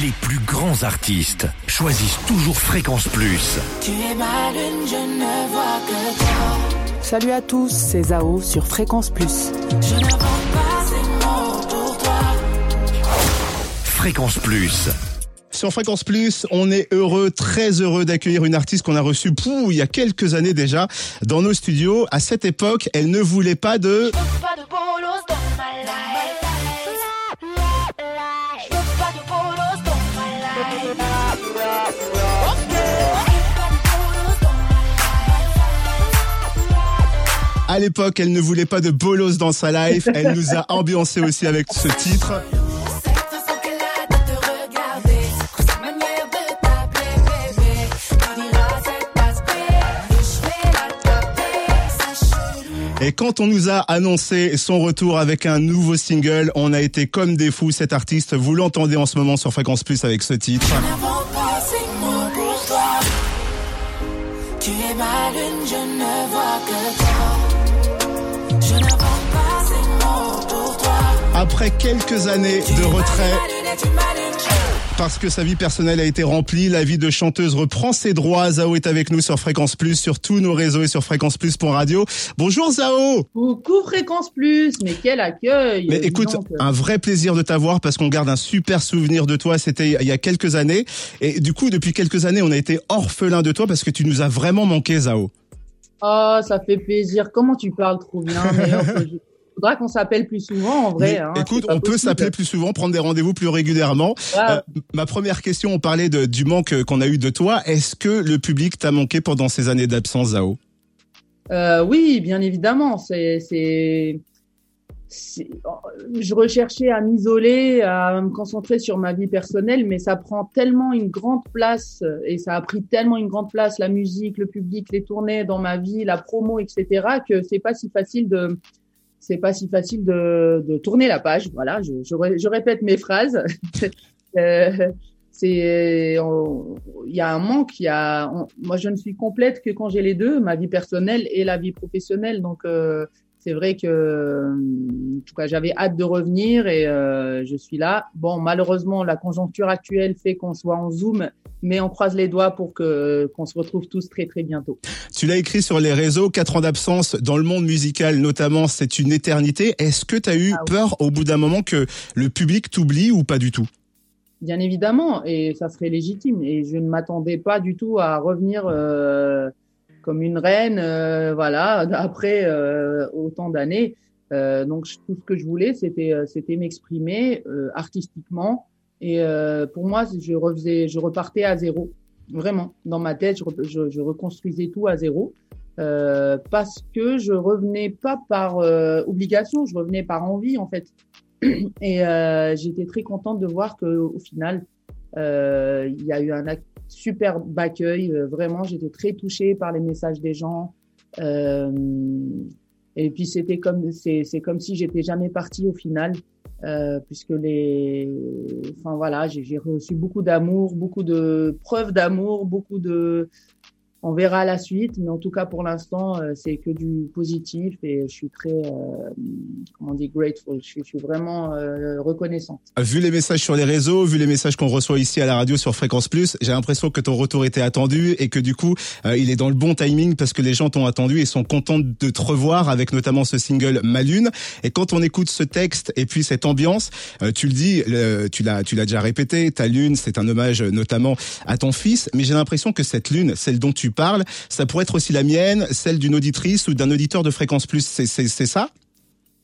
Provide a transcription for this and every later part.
Les plus grands artistes choisissent toujours Fréquence Plus. Tu es ma lune, je ne vois que toi. Salut à tous, c'est Zao sur Fréquence Plus. Je ne vends pas ces mots pour toi. Fréquence Plus. Sur Fréquence Plus, on est heureux, très heureux d'accueillir une artiste qu'on a reçue pou, il y a quelques années déjà dans nos studios. À cette époque, elle ne voulait pas de... Je veux pas de À l'époque, elle ne voulait pas de bolos dans sa life. Elle nous a ambiancé aussi avec ce titre. Et quand on nous a annoncé son retour avec un nouveau single, on a été comme des fous. Cette artiste, vous l'entendez en ce moment sur Fréquence Plus avec ce titre. Après quelques années de retrait, parce que sa vie personnelle a été remplie, la vie de chanteuse reprend ses droits. Zao est avec nous sur Fréquence Plus, sur tous nos réseaux et sur fréquenceplus.radio. Bonjour Zao Coucou Fréquence Plus, mais quel accueil Mais écoute, donc. un vrai plaisir de t'avoir parce qu'on garde un super souvenir de toi. C'était il y a quelques années. Et du coup, depuis quelques années, on a été orphelin de toi parce que tu nous as vraiment manqué, Zao. Oh, ça fait plaisir. Comment tu parles trop bien. Faudra qu'on s'appelle plus souvent, en vrai. Hein, écoute, on peut s'appeler plus souvent, prendre des rendez-vous plus régulièrement. Euh, ma première question, on parlait de, du manque qu'on a eu de toi. Est-ce que le public t'a manqué pendant ces années d'absence, Zao? Euh, oui, bien évidemment. C'est- je recherchais à m'isoler, à me concentrer sur ma vie personnelle, mais ça prend tellement une grande place et ça a pris tellement une grande place, la musique, le public, les tournées dans ma vie, la promo, etc., que c'est pas si facile de, c'est pas si facile de, de tourner la page. Voilà, je, je, je répète mes phrases. Euh, c'est, il y a un manque. Il y a, moi, je ne suis complète que quand j'ai les deux, ma vie personnelle et la vie professionnelle. Donc, euh, c'est vrai que, euh, en tout cas, j'avais hâte de revenir et euh, je suis là. Bon, malheureusement, la conjoncture actuelle fait qu'on soit en Zoom, mais on croise les doigts pour que qu'on se retrouve tous très très bientôt. Tu l'as écrit sur les réseaux, quatre ans d'absence dans le monde musical notamment, c'est une éternité. Est-ce que tu as eu Ah oui. peur au bout d'un moment que le public t'oublie ou pas du tout? Bien évidemment, et ça serait légitime. Et je ne m'attendais pas du tout à revenir euh, comme une reine, euh, voilà, après euh, autant d'années. Euh, donc tout ce que je voulais, c'était c'était m'exprimer artistiquement. Et pour moi, je repartais à zéro, vraiment. Dans ma tête, je, je, reconstruisais tout à zéro. Parce que je revenais pas par obligation, je revenais par envie en fait. Et j'étais très contente de voir que au final, il y a eu un ac- superbe accueil. Euh, vraiment, j'étais très touchée par les messages des gens. Euh, et puis c'était comme c'est comme si j'étais jamais partie au final, euh, puisque les, enfin voilà, j'ai reçu beaucoup d'amour, beaucoup de preuves d'amour, beaucoup de on verra la suite, mais en tout cas pour l'instant, euh, c'est que du positif et je suis très, euh, comment on dit, grateful. Je suis, je suis vraiment euh, reconnaissante. Vu les messages sur les réseaux, vu les messages qu'on reçoit ici à la radio sur Fréquence Plus, j'ai l'impression que ton retour était attendu et que du coup, euh, il est dans le bon timing parce que les gens t'ont attendu et sont contents de te revoir avec notamment ce single Ma Lune. Et quand on écoute ce texte et puis cette ambiance, euh, tu le dis, tu l'as, tu l'as déjà répété, ta lune, c'est un hommage notamment à ton fils. Mais j'ai l'impression que cette lune, celle dont tu parles, ça pourrait être aussi la mienne, celle d'une auditrice ou d'un auditeur de Fréquence Plus. C'est, ça?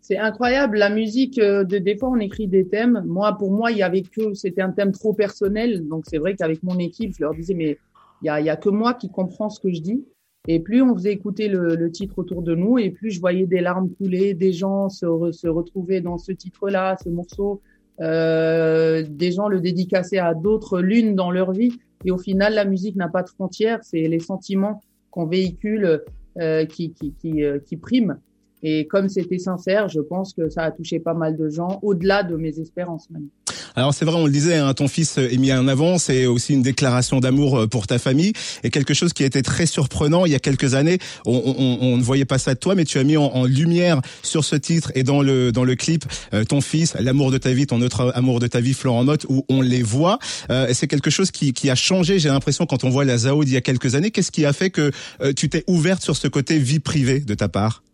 C'est incroyable. La musique, euh, de, des fois, on écrit des thèmes. Moi, pour moi, il y avait que, c'était un thème trop personnel. Donc, c'est vrai qu'avec mon équipe, je leur disais, mais il y a, y a que moi qui comprends ce que je dis. Et plus on faisait écouter le, titre autour de nous, et plus je voyais des larmes couler, des gens se, se retrouver dans ce titre-là, ce morceau, euh, des gens le dédicacer à d'autres lunes dans leur vie. Et au final, la musique n'a pas de frontières. C'est les sentiments qu'on véhicule euh, qui, qui, qui, euh, qui priment. Et comme c'était sincère, je pense que ça a touché pas mal de gens, au-delà de mes espérances même. Alors c'est vrai, on le disait, hein, ton fils est mis en avant, c'est aussi une déclaration d'amour euh, pour ta famille et quelque chose qui a été très surprenant il y a quelques années. On, on, on ne voyait pas ça de toi, mais tu as mis en, en, lumière sur ce titre et dans le dans le clip euh, ton fils, l'amour de ta vie, ton autre amour de ta vie, Florent Motte, où on les voit. Euh, c'est quelque chose qui, qui a changé. J'ai l'impression quand on voit la Zao d'il y a quelques années. Qu'est-ce qui a fait que euh, tu t'es ouverte sur ce côté vie privée de ta part?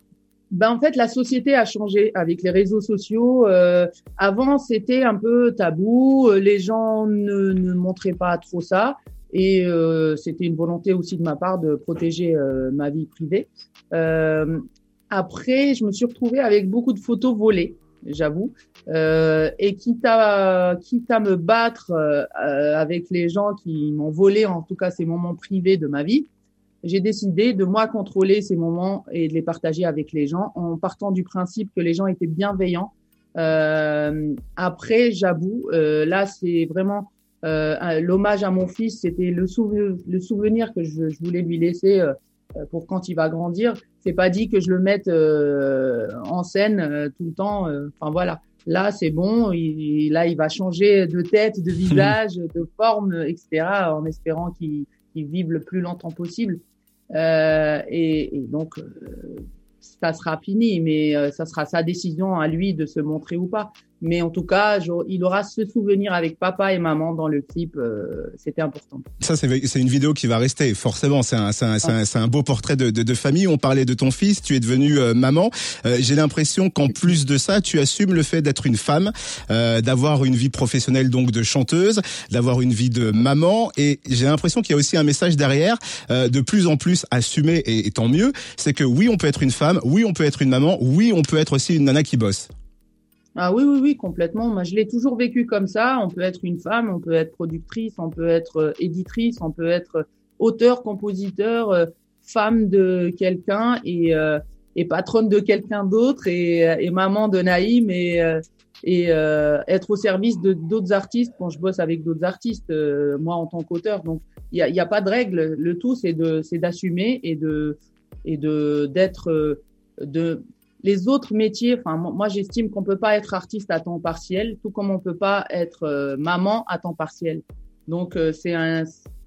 Ben en fait, la société a changé avec les réseaux sociaux. Euh, avant, c'était un peu tabou. Les gens ne, ne montraient pas trop ça. Et euh, c'était une volonté aussi de ma part de protéger euh, ma vie privée. Euh, après, je me suis retrouvée avec beaucoup de photos volées, j'avoue. Euh, et quitte à, quitte à me battre avec les gens qui m'ont volé, en tout cas ces moments privés de ma vie, j'ai décidé de moi contrôler ces moments et de les partager avec les gens en partant du principe que les gens étaient bienveillants. Euh, après, j'avoue, euh, là, c'est vraiment euh, l'hommage à mon fils, c'était le, souve le, souvenir que je, je, voulais lui laisser euh, pour quand il va grandir. C'est pas dit que je le mette euh, en scène euh, tout le temps. Enfin voilà. Là, c'est bon. Il, là, il va changer de tête, de visage, de forme, etc. En espérant qu'il qu vive le plus longtemps possible. Euh, et, donc, euh, ça sera fini, mais euh, ça sera sa décision à lui de se montrer ou pas. Mais en tout cas, il aura ce souvenir avec papa et maman dans le clip. Euh, C'était important. Ça, c'est une vidéo qui va rester, forcément. C'est un, un, un, un, beau portrait de, de, de, famille. On parlait de ton fils, tu es devenue euh, maman. Euh, J'ai l'impression qu'en plus de ça, tu assumes le fait d'être une femme, euh, d'avoir une vie professionnelle donc de chanteuse, d'avoir une vie de maman. Et j'ai l'impression qu'il y a aussi un message derrière, euh, de plus en plus assumé, et, et tant mieux, c'est que oui, on peut être une femme, oui, on peut être une maman, oui, on peut être aussi une nana qui bosse. Ah oui, oui, oui, complètement. Moi, je l'ai toujours vécu comme ça. On peut être une femme, on peut être productrice, on peut être éditrice, on peut être auteur, compositeur, femme de quelqu'un et, euh, et patronne de quelqu'un d'autre et, et, maman de Naïm et, et euh, être au service de d'autres artistes quand je bosse avec d'autres artistes, euh, moi en tant qu'auteur. Donc, il n'y a, y a pas de règle. Le tout, c'est d'assumer et de et de d'être de les autres métiers, enfin moi j'estime qu'on peut pas être artiste à temps partiel, tout comme on peut pas être euh, maman à temps partiel. Donc euh, c'est un,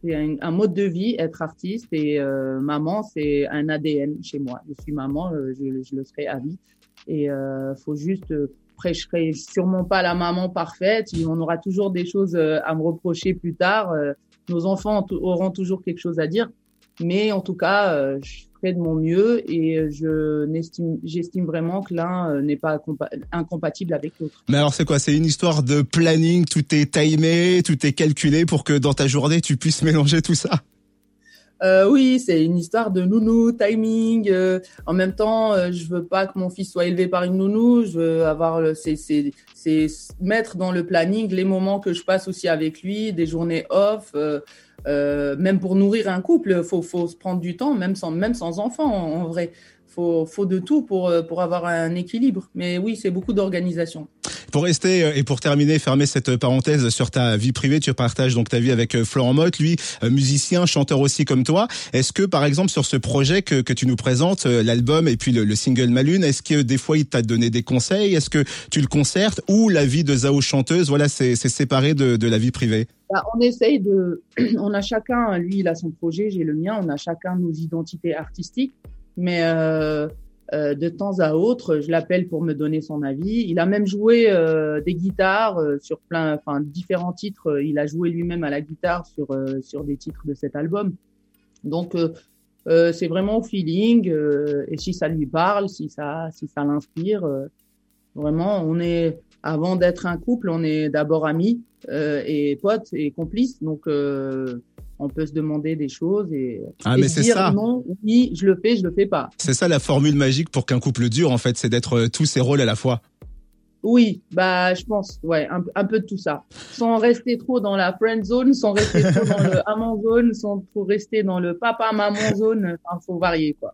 un, un mode de vie être artiste et euh, maman c'est un ADN chez moi. Je suis maman, je, je, le serai à vie et faut juste après je serai sûrement pas la maman parfaite. On aura toujours des choses à me reprocher plus tard. Nos enfants auront toujours quelque chose à dire, mais en tout cas je de mon mieux et je n'estime, j'estime vraiment que l'un n'est pas incompatible avec l'autre. Mais alors c'est quoi? C'est une histoire de planning, tout est timé, tout est calculé pour que dans ta journée tu puisses mélanger tout ça? Euh, oui, c'est une histoire de nounou, timing. Euh, en même temps, euh, je veux pas que mon fils soit élevé par une nounou. Je veux avoir, c'est, c'est, c'est mettre dans le planning les moments que je passe aussi avec lui, des journées off. Euh, même pour nourrir un couple, faut faut se prendre du temps, même sans même sans enfant en, vrai. Faut faut de tout pour pour avoir un équilibre. Mais oui, c'est beaucoup d'organisation. Pour rester et pour terminer, fermer cette parenthèse sur ta vie privée, tu partages donc ta vie avec Florent Motte, lui musicien, chanteur aussi comme toi. Est-ce que par exemple sur ce projet que, que tu nous présentes, l'album et puis le, le single Malune, est-ce que des fois il t'a donné des conseils? Est-ce que tu le concertes ou la vie de Zao chanteuse, voilà, c'est séparé de, de la vie privée? Bah, on essaye de, on a chacun, lui il a son projet, j'ai le mien, on a chacun nos identités artistiques, mais euh, euh, de temps à autre, je l'appelle pour me donner son avis. Il a même joué euh, des guitares euh, sur plein, enfin différents titres. Il a joué lui-même à la guitare sur euh, sur des titres de cet album. Donc euh, c'est vraiment au feeling et si ça lui parle, si ça si ça l'inspire, vraiment on est avant d'être un couple, on est d'abord amis euh, et potes et complices. Donc, euh, on peut se demander des choses et, ah, et mais se dire ça. non, oui, je le fais, je le fais pas. C'est ça la formule magique pour qu'un couple dure, en fait, c'est d'être tous ses rôles à la fois. Oui, bah je pense, ouais, un, un, peu de tout ça. Sans rester trop dans la friend zone, sans rester trop dans le amant zone, sans trop rester dans le papa maman zone. Enfin, faut varier quoi.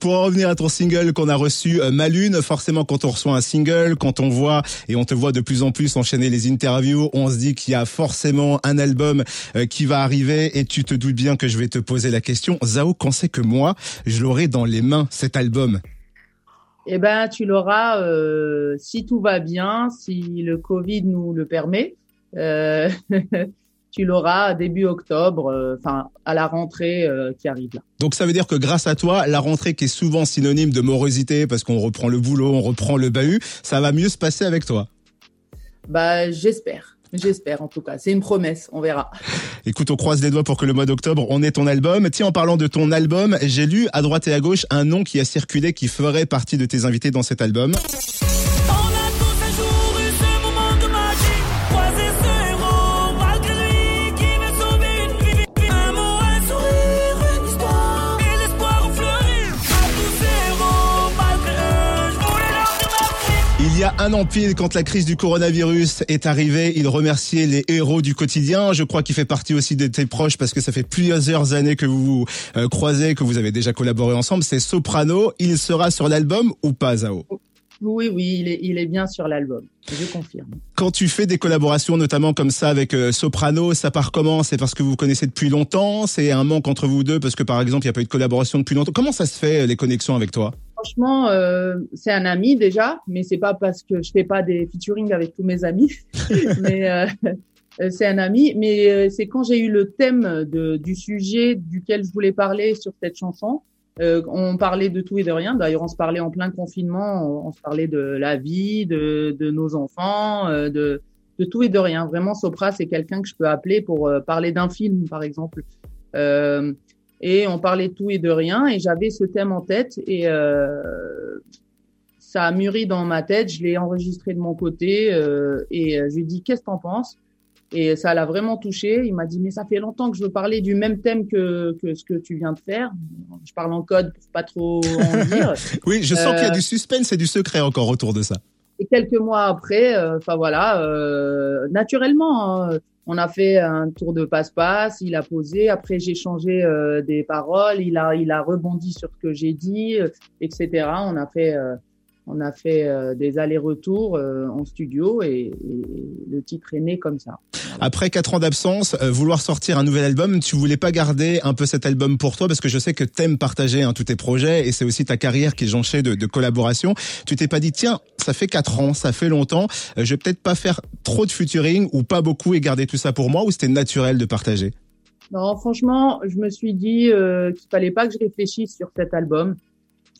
Pour en revenir à ton single qu'on a reçu, euh, Malune, forcément quand on reçoit un single, quand on voit et on te voit de plus en plus enchaîner les interviews, on se dit qu'il y a forcément un album euh, qui va arriver et tu te doutes bien que je vais te poser la question. Zao, quand c'est que moi, je l'aurai dans les mains cet album? Eh ben, tu l'auras euh, si tout va bien, si le Covid nous le permet. Euh, tu l'auras début octobre, euh, enfin à la rentrée euh, qui arrive là. Donc ça veut dire que grâce à toi, la rentrée qui est souvent synonyme de morosité parce qu'on reprend le boulot, on reprend le bahut, ça va mieux se passer avec toi? Bah j'espère, j'espère en tout cas. C'est une promesse, on verra. Écoute, on croise les doigts pour que le mois d'octobre, on ait ton album. Tiens, en parlant de ton album, j'ai lu à droite et à gauche un nom qui a circulé qui ferait partie de tes invités dans cet album. Y a un an pile, quand la crise du coronavirus est arrivée, il remerciait les héros du quotidien. Je crois qu'il fait partie aussi de tes proches parce que ça fait plusieurs années que vous vous euh, croisez, que vous avez déjà collaboré ensemble. C'est Soprano. Il sera sur l'album ou pas, Zao? Oui, oui, il est, il est bien sur l'album. Je confirme. Quand tu fais des collaborations, notamment comme ça avec euh, Soprano, ça part comment? C'est parce que vous vous connaissez depuis longtemps? C'est un manque entre vous deux parce que par exemple, il n'y a pas eu de collaboration depuis longtemps? Comment ça se fait les connexions avec toi? Franchement, euh, c'est un ami déjà, mais c'est pas parce que je fais pas des featuring avec tous mes amis, mais euh, c'est un ami. Mais euh, c'est quand j'ai eu le thème de, du sujet duquel je voulais parler sur cette chanson. Euh, on parlait de tout et de rien. D'ailleurs, on se parlait en plein confinement. On, on se parlait de la vie, de, de nos enfants, euh, de, de tout et de rien. Vraiment, Sopra, c'est quelqu'un que je peux appeler pour euh, parler d'un film, par exemple. Euh, et on parlait de tout et de rien. Et j'avais ce thème en tête. Et euh, ça a mûri dans ma tête. Je l'ai enregistré de mon côté. euh, et euh, je lui ai dit, qu'est-ce que t'en penses? Et ça l'a vraiment touché. Il m'a dit, mais ça fait longtemps que je veux parler du même thème que, que ce que tu viens de faire. Je parle en code pour pas trop en dire. Oui, je sens Euh, qu'il y a du suspense et du secret encore autour de ça. Et quelques mois après, enfin voilà, naturellement, hein, on a fait un tour de passe-passe. Il a posé. Après, j'ai changé euh, des paroles. Il a, il a rebondi sur ce que j'ai dit, euh, etc. On a fait, euh, on a fait des allers-retours en studio et, et le titre est né comme ça. Après quatre ans d'absence, euh, vouloir sortir un nouvel album, tu voulais pas garder un peu cet album pour toi parce que je sais que t'aimes partager hein, tous tes projets et c'est aussi ta carrière qui est jonchée de, de collaboration. Tu t'es pas dit tiens, ça fait quatre ans, ça fait longtemps, euh, je vais peut-être pas faire trop de featuring ou pas beaucoup et garder tout ça pour moi ou c'était naturel de partager? Non, franchement, je me suis dit euh, qu'il fallait pas que je réfléchisse sur cet album.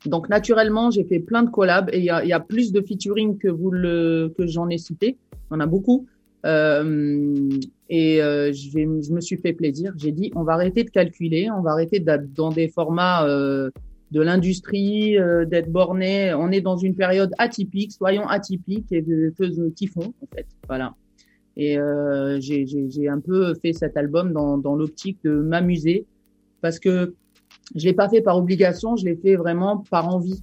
Donc naturellement, j'ai fait plein de collabs et il y a, il y a plus de featuring que vous le que j'en ai cité. En a beaucoup. Euh, et euh, je, me suis fait plaisir. J'ai dit, on va arrêter de calculer, on va arrêter d'être dans des formats euh, de l'industrie, euh, d'être borné. On est dans une période atypique, soyons atypiques et kiffons en fait. Voilà. Et euh, j'ai un peu fait cet album dans, dans l'optique de m'amuser parce que je l'ai pas fait par obligation, je l'ai fait vraiment par envie.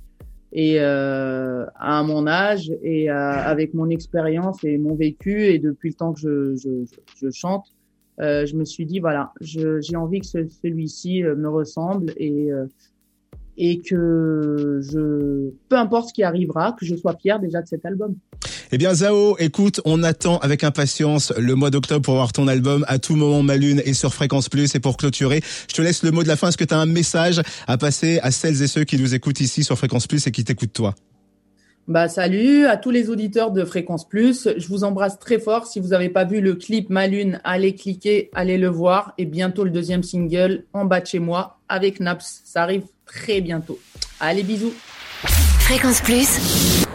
Et euh, à mon âge et euh, avec mon expérience et mon vécu et depuis le temps que je, je, je, chante, euh, je me suis dit voilà, j'ai envie que ce- celui-ci me ressemble et et que je, peu importe ce qui arrivera, que je sois fier déjà de cet album. Eh bien Zao, écoute, on attend avec impatience le mois d'octobre pour voir ton album à tout moment ma lune et sur Fréquence Plus et pour clôturer, je te laisse le mot de la fin. Est-ce que tu as un message à passer à celles et ceux qui nous écoutent ici sur Fréquence Plus et qui t'écoutent toi? Bah salut à tous les auditeurs de Fréquence Plus. Je vous embrasse très fort. Si vous n'avez pas vu le clip Ma Lune, allez cliquer, allez le voir. Et bientôt le deuxième single en bas de chez moi avec Naps. Ça arrive très bientôt. Allez bisous. Fréquence Plus,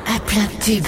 à plein de tubes.